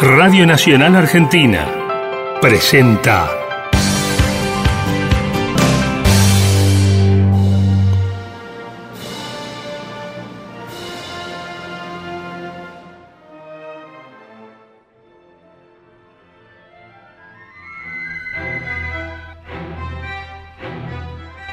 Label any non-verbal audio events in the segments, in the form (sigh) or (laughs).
Radio Nacional Argentina presenta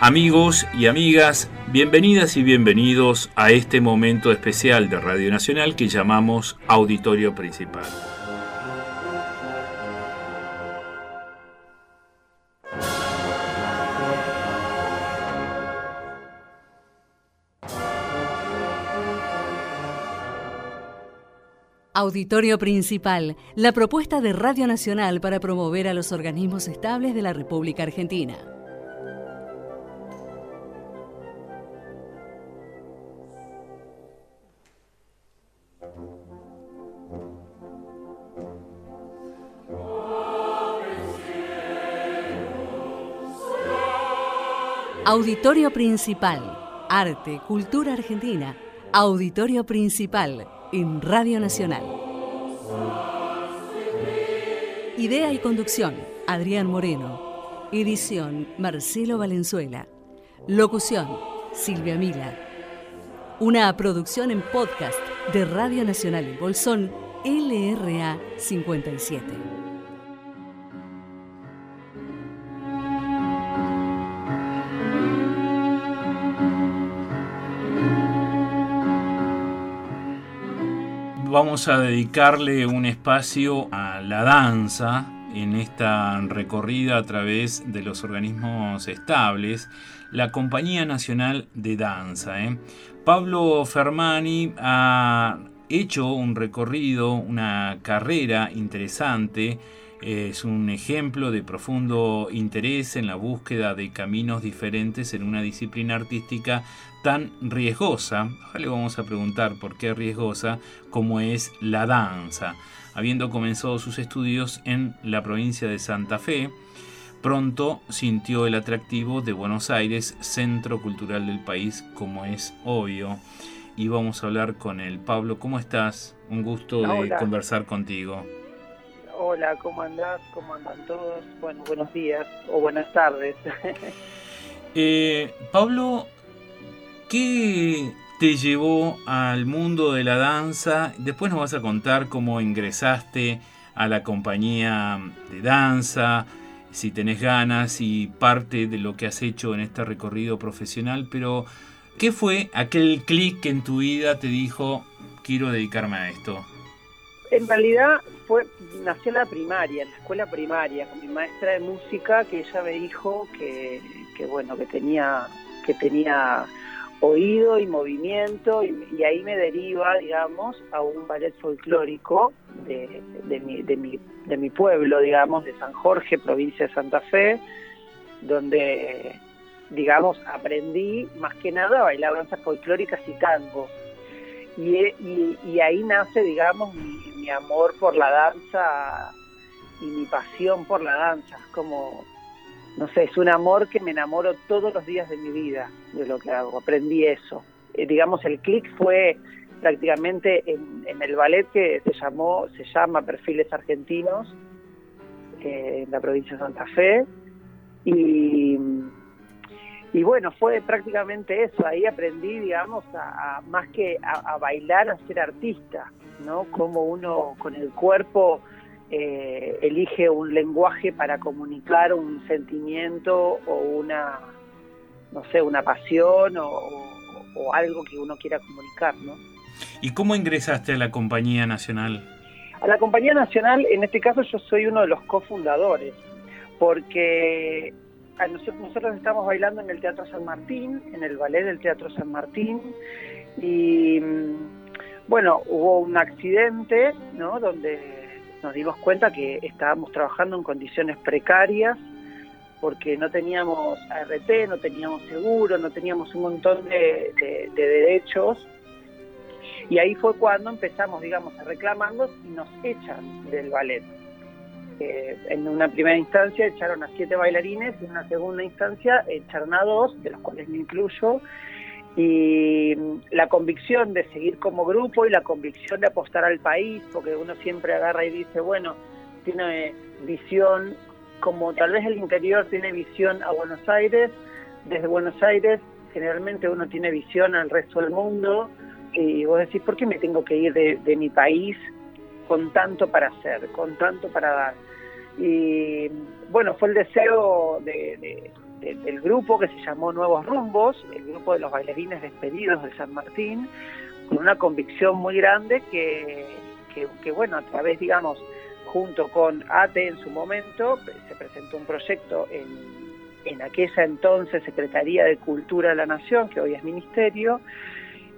Amigos y amigas, bienvenidas y bienvenidos a este momento especial de Radio Nacional que llamamos Auditorio Principal. Auditorio Principal, la propuesta de Radio Nacional para promover a los organismos estables de la República Argentina. Auditorio Principal, Arte, Cultura Argentina. Auditorio Principal en Radio Nacional. Idea y conducción, Adrián Moreno. Edición, Marcelo Valenzuela. Locución, Silvia Mila. Una producción en podcast de Radio Nacional en Bolsón, LRA 57. Vamos a dedicarle un espacio a la danza en esta recorrida a través de los organismos estables, la Compañía Nacional de Danza. ¿eh? Pablo Fermani ha hecho un recorrido, una carrera interesante, es un ejemplo de profundo interés en la búsqueda de caminos diferentes en una disciplina artística tan riesgosa, ahora le vamos a preguntar por qué riesgosa, como es la danza. Habiendo comenzado sus estudios en la provincia de Santa Fe, pronto sintió el atractivo de Buenos Aires, centro cultural del país, como es obvio. Y vamos a hablar con él. Pablo, ¿cómo estás? Un gusto de conversar contigo. Hola, ¿cómo andás? ¿Cómo andan todos? Bueno, buenos días o buenas tardes. (laughs) eh, Pablo, ¿Qué te llevó al mundo de la danza? Después nos vas a contar cómo ingresaste a la compañía de danza, si tenés ganas y parte de lo que has hecho en este recorrido profesional, pero ¿qué fue aquel clic que en tu vida te dijo quiero dedicarme a esto? En realidad fue nació en la primaria, en la escuela primaria, con mi maestra de música que ella me dijo que, que bueno, que tenía que tenía oído y movimiento y, ahí me deriva, digamos, a un ballet folclórico de, mi, de, mi, de mi pueblo, digamos, de San Jorge, provincia de Santa Fe, donde, digamos, aprendí más que nada a bailar danzas folclóricas y tango. Y, y, y ahí nace, digamos, mi, mi amor por la danza y mi pasión por la danza, como no sé, es un amor que me enamoro todos los días de mi vida de lo que hago. Aprendí eso. Eh, digamos, el clic fue prácticamente en, el ballet que se llamó, se llama Perfiles Argentinos, eh, en la provincia de Santa Fe. Y, y bueno, fue prácticamente eso. Ahí aprendí, digamos, a, más que a, a, bailar, a ser artista, ¿no? Como uno con el cuerpo eh, elige un lenguaje para comunicar un sentimiento o una, no sé, una pasión o, algo que uno quiera comunicar, ¿no? ¿Y cómo ingresaste a la Compañía Nacional? A la Compañía Nacional, en este caso yo soy uno de los cofundadores, porque nosotros estamos bailando en el Teatro San Martín, en el ballet del Teatro San Martín, y mm, bueno, hubo un accidente, ¿no? Donde nos dimos cuenta que estábamos trabajando en condiciones precarias porque no teníamos ART, no teníamos seguro, no teníamos un montón de, derechos. Y ahí fue cuando empezamos, digamos, a reclamarnos y nos echan del ballet. Eh, en una primera instancia echaron a siete bailarines y en una segunda instancia echaron a dos, de los cuales me incluyo, Y la convicción de seguir como grupo y la convicción de apostar al país, porque uno siempre agarra y dice, bueno, tiene visión, como tal vez el interior tiene visión a Buenos Aires, desde Buenos Aires generalmente uno tiene visión al resto del mundo y vos decís, ¿por qué me tengo que ir de, mi país con tanto para hacer, con tanto para dar? Y bueno, fue el deseo del grupo que se llamó Nuevos Rumbos, el grupo de los bailarines despedidos de San Martín, con una convicción muy grande que, que bueno, a través, digamos, junto con ATE en su momento, se presentó un proyecto en en aquella entonces Secretaría de Cultura de la Nación, que hoy es Ministerio,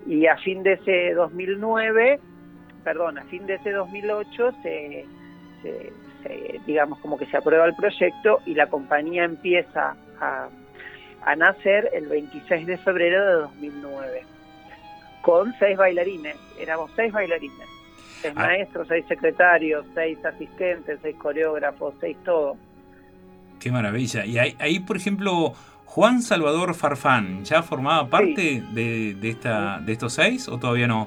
y a fin de ese 2009, perdón, a fin de ese 2008 se, digamos como que se aprueba el proyecto y la compañía empieza a, nacer el 26 de febrero de 2009 con seis bailarines, éramos seis bailarines, seis ah. maestros, seis secretarios, seis asistentes, seis coreógrafos, seis todo. Qué maravilla. Y ahí, por ejemplo, Juan Salvador Farfán, ¿ya formaba parte de, esta, de estos seis o todavía no?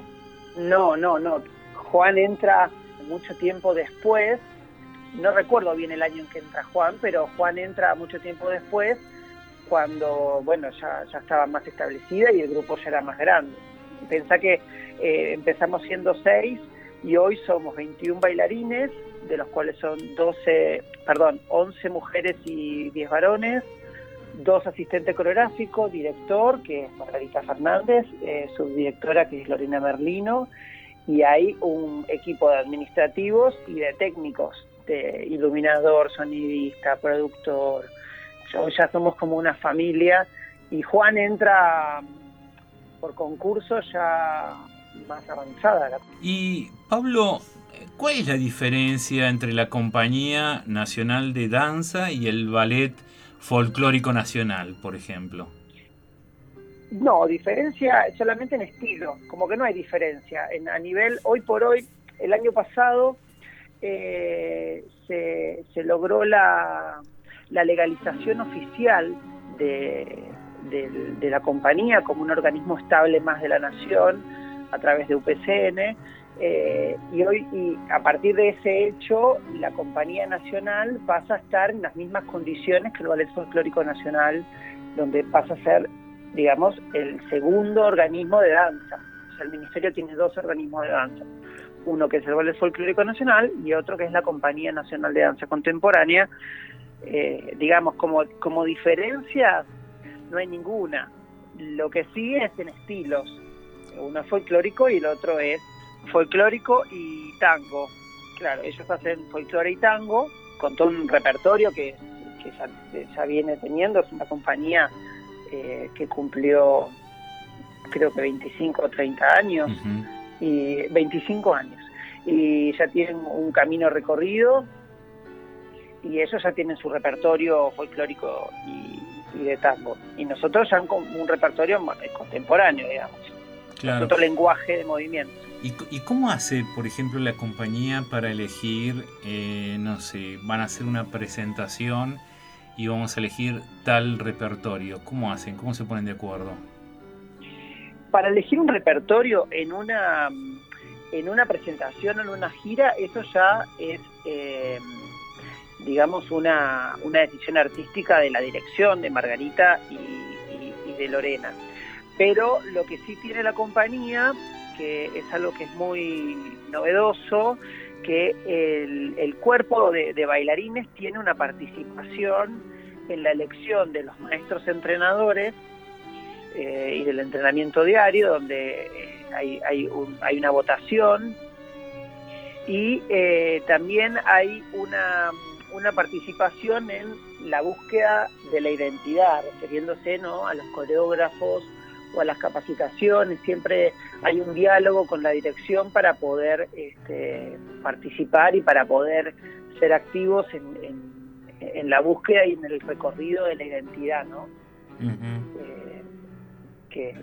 No, no, no. Juan entra mucho tiempo después. No recuerdo bien el año en que entra Juan, pero Juan entra mucho tiempo después, cuando, bueno, ya, ya estaba más establecida y el grupo ya era más grande. Pensá que eh, empezamos siendo seis y hoy somos 21 bailarines, de los cuales son 12, perdón, 11 mujeres y 10 varones, dos asistentes coreográficos, director, que es Margarita Fernández, eh, subdirectora, que es Lorena Merlino, y hay un equipo de administrativos y de técnicos, de iluminador, sonidista, productor. ya somos como una familia y Juan entra por concurso ya más avanzada. Y Pablo, ¿Cuál es la diferencia entre la Compañía Nacional de Danza y el Ballet Folclórico Nacional, por ejemplo? No, diferencia solamente en estilo, como que no hay diferencia. En, a nivel, hoy por hoy, el año pasado eh, se, logró la, legalización oficial de, de, la compañía como un organismo estable más de la nación a través de UPCN eh, y hoy, y a partir de ese hecho, la Compañía Nacional pasa a estar en las mismas condiciones que el Ballet Folclórico Nacional, donde pasa a ser, digamos, el segundo organismo de danza. O sea, el Ministerio tiene dos organismos de danza. Uno que es el Folclórico Nacional y otro que es la Compañía Nacional de Danza Contemporánea. Eh, digamos, como, como diferencia, no hay ninguna. Lo que sí es en estilos. Uno es folclórico y el otro es folclórico y tango. Claro, ellos hacen folclore y tango con todo un repertorio que, ya, viene teniendo. Es una compañía eh, que cumplió creo que 25 o 30 años, y 25 años. Y ya tienen un camino recorrido y ellos ya tienen su repertorio folclórico y, de tango. Y nosotros ya un, repertorio contemporáneo, digamos. Otro lenguaje de movimiento. ¿Y, cómo hace, por ejemplo, la compañía para elegir, eh, no sé, van a hacer una presentación y vamos a elegir tal repertorio? ¿Cómo hacen? ¿Cómo se ponen de acuerdo? Para elegir un repertorio en una en una presentación o en una gira, eso ya es, eh, digamos, una, una decisión artística de la dirección de Margarita y de Lorena. Pero lo que sí tiene la compañía que es algo que es muy novedoso, que el, cuerpo de, bailarines tiene una participación en la elección de los maestros entrenadores eh, y del entrenamiento diario, donde eh, hay, hay, una votación y eh, también hay una, una participación en la búsqueda de la identidad, refiriéndose ¿no? a los coreógrafos o a las capacitaciones, siempre hay un diálogo con la dirección para poder este, participar y para poder ser activos en, la búsqueda y en el recorrido de la identidad, ¿no? Eh,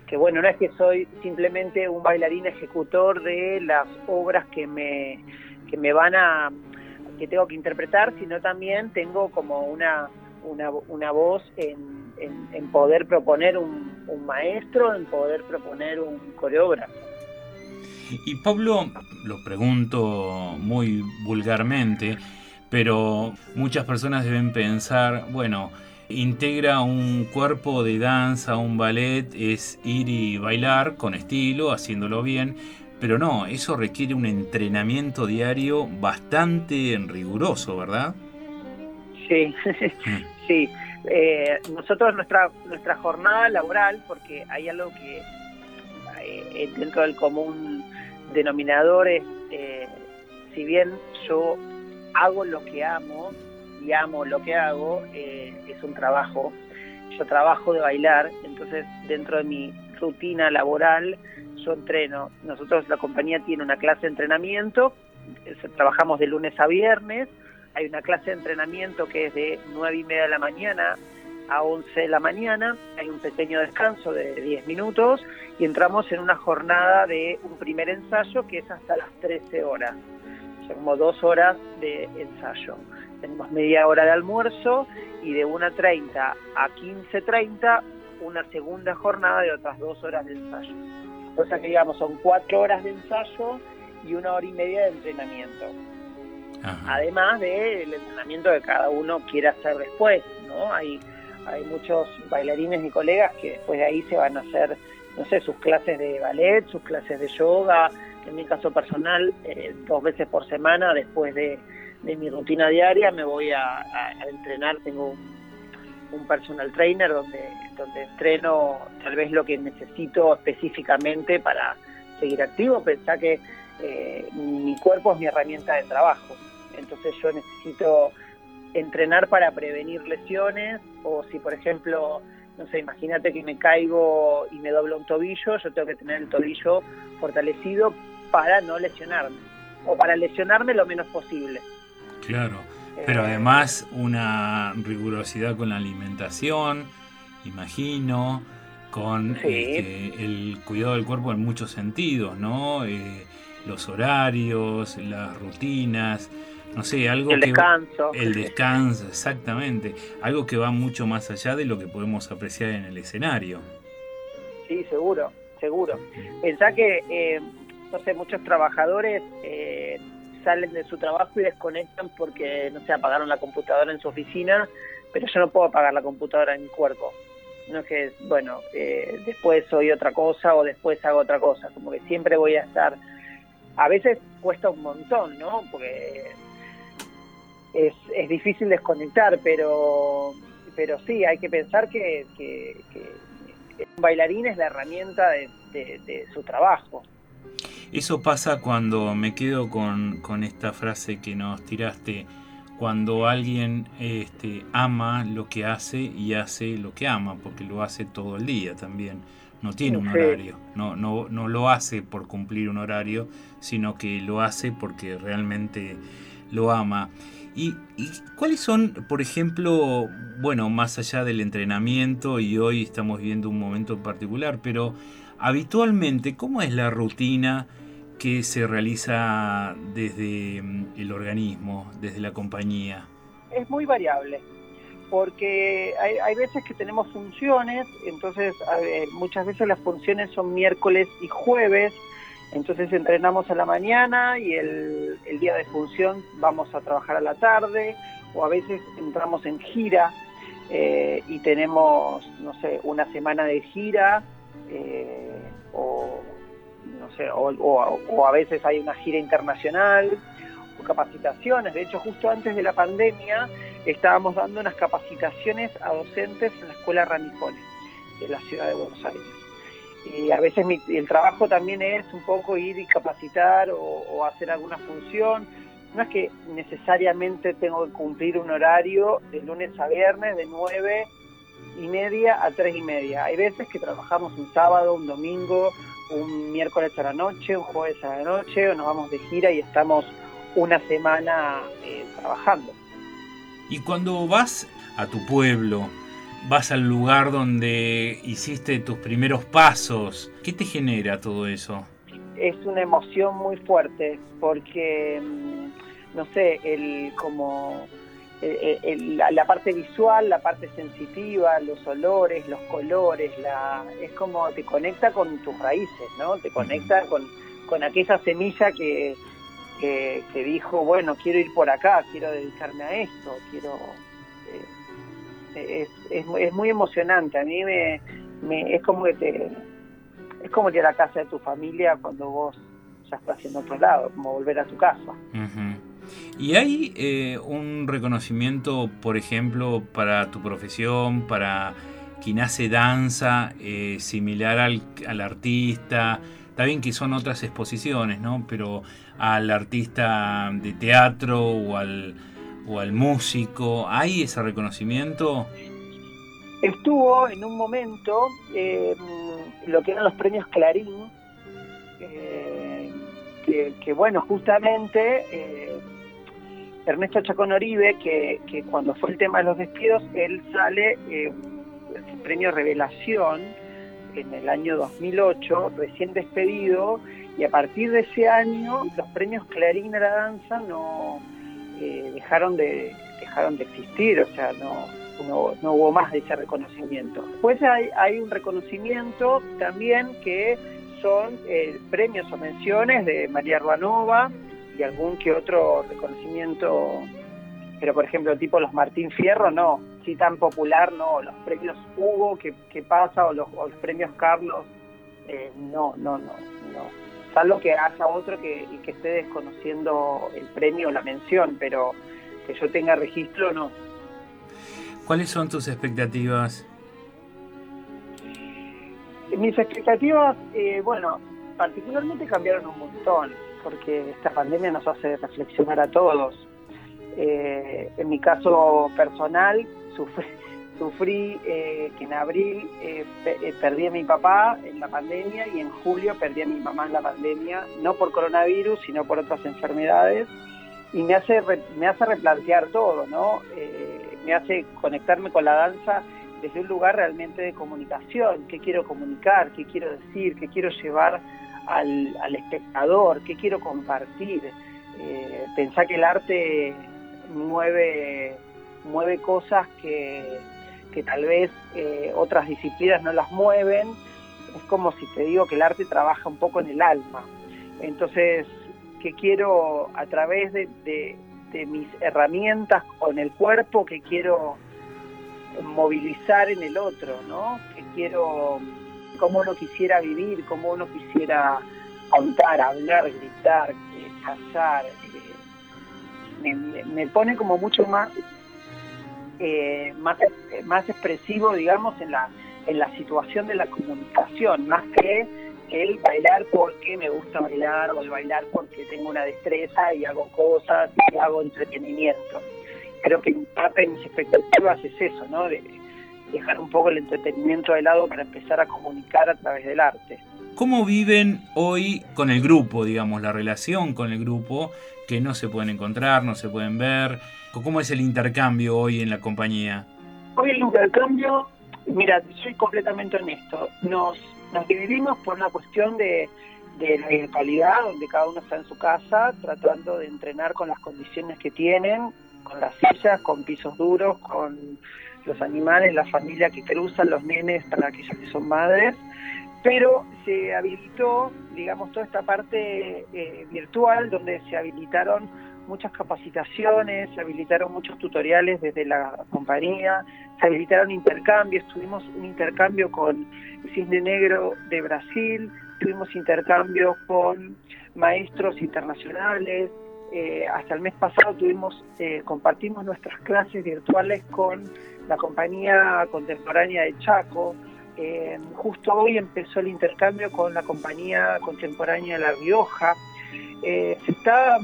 que, bueno, no es que soy simplemente un bailarín ejecutor de las obras que me, que me van a, que tengo que interpretar, sino también tengo como una, una, una voz en en, poder proponer un, un, maestro, en poder proponer un coreógrafo. Y Pablo, lo pregunto muy vulgarmente, pero muchas personas deben pensar, bueno, integra un cuerpo de danza, un ballet, es ir y bailar con estilo, haciéndolo bien, pero no, eso requiere un entrenamiento diario bastante riguroso, ¿verdad? Sí, (laughs) sí. Eh, nosotros nuestra nuestra jornada laboral, porque hay algo que eh, dentro del común denominador es, eh, si bien yo hago lo que amo amo lo que hago, es un trabajo. Yo trabajo de bailar, entonces dentro de mi rutina laboral yo entreno. Nosotros, la compañía tiene una clase de entrenamiento, trabajamos de lunes a viernes, hay una clase de entrenamiento que es de 9 y media de la mañana a 11 de la mañana, hay un pequeño descanso de 10 minutos y entramos en una jornada de un primer ensayo que es hasta las 13 horas, o como dos horas de ensayo. Tenemos media hora de almuerzo y de 1.30 a 15.30 una segunda jornada de otras dos horas de ensayo. O sea que digamos son cuatro horas de ensayo y una hora y media de entrenamiento. Además del entrenamiento que cada uno quiera hacer después, ¿no? Hay, hay muchos bailarines y colegas que después de ahí se van a hacer, no sé, sus clases de ballet, sus clases de yoga, en mi caso personal, eh, dos veces por semana después de, mi rutina diaria me voy a, entrenar, tengo un, un personal trainer donde, donde entreno tal vez lo que necesito específicamente para seguir activo, pensá que eh, mi cuerpo es mi herramienta de trabajo entonces yo necesito entrenar para prevenir lesiones o si por ejemplo, no sé, imagínate que me caigo y me doblo un tobillo, yo tengo que tener el tobillo fortalecido para no lesionarme o para lesionarme lo menos posible. Claro, pero además una rigurosidad con la alimentación, imagino, con este, el cuidado del cuerpo en muchos sentidos, ¿no? Eh, los horarios, las rutinas, no sé, algo el descanso. el descanso, exactamente. Algo que va mucho más allá de lo que podemos apreciar en el escenario. Sí, seguro, seguro. Pensá que, eh, no sé, muchos trabajadores eh, salen de su trabajo y desconectan porque, no sé, apagaron la computadora en su oficina, pero yo no puedo apagar la computadora en mi cuerpo. No es que, bueno, eh, después soy otra cosa o después hago otra cosa. Como que siempre voy a estar... A veces cuesta un montón, ¿no? Porque es, es difícil desconectar, pero, pero sí, hay que pensar que, un bailarín es la herramienta de, su trabajo. Eso pasa cuando me quedo con, con esta frase que nos tiraste, cuando alguien este, ama lo que hace y hace lo que ama, porque lo hace todo el día también. No tiene un horario, no, no, no lo hace por cumplir un horario, sino que lo hace porque realmente lo ama. ¿Y, cuáles son, por ejemplo, bueno, más allá del entrenamiento y hoy estamos viendo un momento en particular, pero habitualmente, ¿cómo es la rutina que se realiza desde mm, el organismo, desde la compañía? Es muy variable, porque hay, veces que tenemos funciones, entonces muchas veces las funciones son miércoles y jueves, entonces entrenamos a la mañana y el, día de función vamos a trabajar a la tarde o a veces entramos en gira eh, y tenemos, no sé, una semana de gira eh, o, sé, o, a veces hay una gira internacional o capacitaciones. De hecho, justo antes de la pandemia estábamos dando unas capacitaciones a docentes en la Escuela Ranicone de la ciudad de Buenos Aires y a veces el trabajo también es un poco ir y capacitar o, hacer alguna función. No es que necesariamente tengo que cumplir un horario de lunes a viernes de nueve y media a tres y media. Hay veces que trabajamos un sábado, un domingo, un miércoles a la noche, un jueves a la noche, o nos vamos de gira y estamos una semana eh, trabajando. Y cuando vas a tu pueblo, vas al lugar donde hiciste tus primeros pasos. ¿Qué te genera todo eso? Es una emoción muy fuerte porque, mm, no sé, el como eh, eh, la, parte visual, la parte sensitiva, los olores, los colores, la, es como te conecta con tus raíces, ¿no? Te conecta con, con aquella semilla que, que, dijo, bueno, quiero ir por acá, quiero dedicarme a esto, quiero... Eh, es, es, muy emocionante, a mí me, me, es como que te... Es como ir a la casa de tu familia cuando vos ya estás en otro lado, como volver a tu casa. ¿Y hay eh, un reconocimiento, por ejemplo, para tu profesión, para quien hace danza, eh, similar al, al, artista? Está bien que son otras exposiciones, ¿no? Pero al artista de teatro o al, o al músico, ¿hay ese reconocimiento? Estuvo en un momento eh, lo que eran los premios Clarín, que, que, bueno, justamente Ernesto Chacón Oribe, que, cuando fue el tema de los despidos, él sale eh, premio Revelación en el año 2008, recién despedido, y a partir de ese año los premios Clarín a la danza no eh, dejaron de dejaron de existir, o sea, no, no, hubo más de ese reconocimiento. Después hay, hay un reconocimiento también que son eh, premios o menciones de María Ruanova, y algún que otro reconocimiento, pero por ejemplo tipo los Martín Fierro no, si tan popular no, los premios Hugo que, pasa o los, premios Carlos, eh, no, no, no, no. Salvo que haya otro que, que esté desconociendo el premio o la mención, pero que yo tenga registro no. ¿Cuáles son tus expectativas? Mis expectativas, eh, bueno, particularmente cambiaron un montón porque esta pandemia nos hace reflexionar a todos. Eh, en mi caso personal, (laughs) sufrí, eh, que en abril eh, perdí a mi papá en la pandemia y en julio perdí a mi mamá en la pandemia, no por coronavirus, sino por otras enfermedades. Y me hace, me hace replantear todo, ¿no? me hace conectarme con la danza desde un lugar realmente de comunicación, qué quiero comunicar, qué quiero decir, qué quiero llevar al, espectador, qué quiero compartir. Eh, pensar que el arte mueve, mueve cosas que, tal vez eh, otras disciplinas no las mueven. Es como si te digo que el arte trabaja un poco en el alma. Entonces, que quiero a través de, de mis herramientas con el cuerpo, que quiero movilizar en el otro, ¿no? Que quiero cómo uno quisiera vivir, cómo uno quisiera contar, hablar, gritar, eh, callar. Eh, me, pone como mucho más, eh, más, más expresivo, digamos, en la, en la situación de la comunicación, más que el bailar porque me gusta bailar o el bailar porque tengo una destreza y hago cosas y hago entretenimiento. Creo que parte de mis expectativas es eso, ¿no? De, dejar un poco el entretenimiento de lado para empezar a comunicar a través del arte. ¿Cómo viven hoy con el grupo, digamos, la relación con el grupo, que no se pueden encontrar, no se pueden ver? ¿Cómo es el intercambio hoy en la compañía? Hoy el intercambio, mira, soy completamente honesto, nos, nos dividimos por una cuestión de, de la virtualidad, donde cada uno está en su casa, tratando de entrenar con las condiciones que tienen, con las sillas, con pisos duros, con los animales, la familia que cruzan, los nenes para aquellos que son madres, pero se habilitó, digamos, toda esta parte eh, virtual donde se habilitaron muchas capacitaciones, se habilitaron muchos tutoriales desde la compañía, se habilitaron intercambios, tuvimos un intercambio con Cisne Negro de Brasil, tuvimos intercambios con maestros internacionales, eh, hasta el mes pasado tuvimos, eh, compartimos nuestras clases virtuales con la compañía contemporánea de Chaco. Eh, justo hoy empezó el intercambio con la compañía contemporánea de La Rioja. está,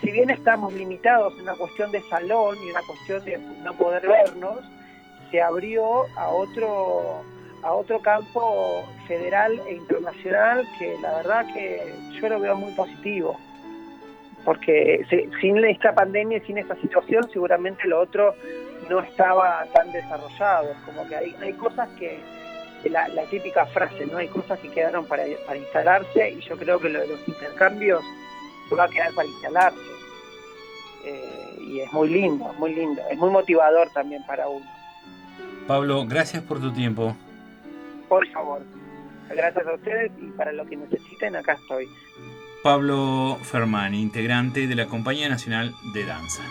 si bien estamos limitados en una cuestión de salón y una cuestión de no poder vernos, se abrió a otro a otro campo federal e internacional que la verdad que yo lo veo muy positivo porque sin esta pandemia y sin esta situación seguramente lo otro no estaba tan desarrollado, como que hay, hay cosas que, la, típica frase, ¿no? Hay cosas que quedaron para, para instalarse y yo creo que lo de los intercambios va a quedar para instalarse. eh, y es muy lindo, muy lindo, es muy motivador también para uno. Pablo, gracias por tu tiempo. Por favor, gracias a ustedes y para lo que necesiten, acá estoy. Pablo Fermani, integrante de la Compañía Nacional de Danza.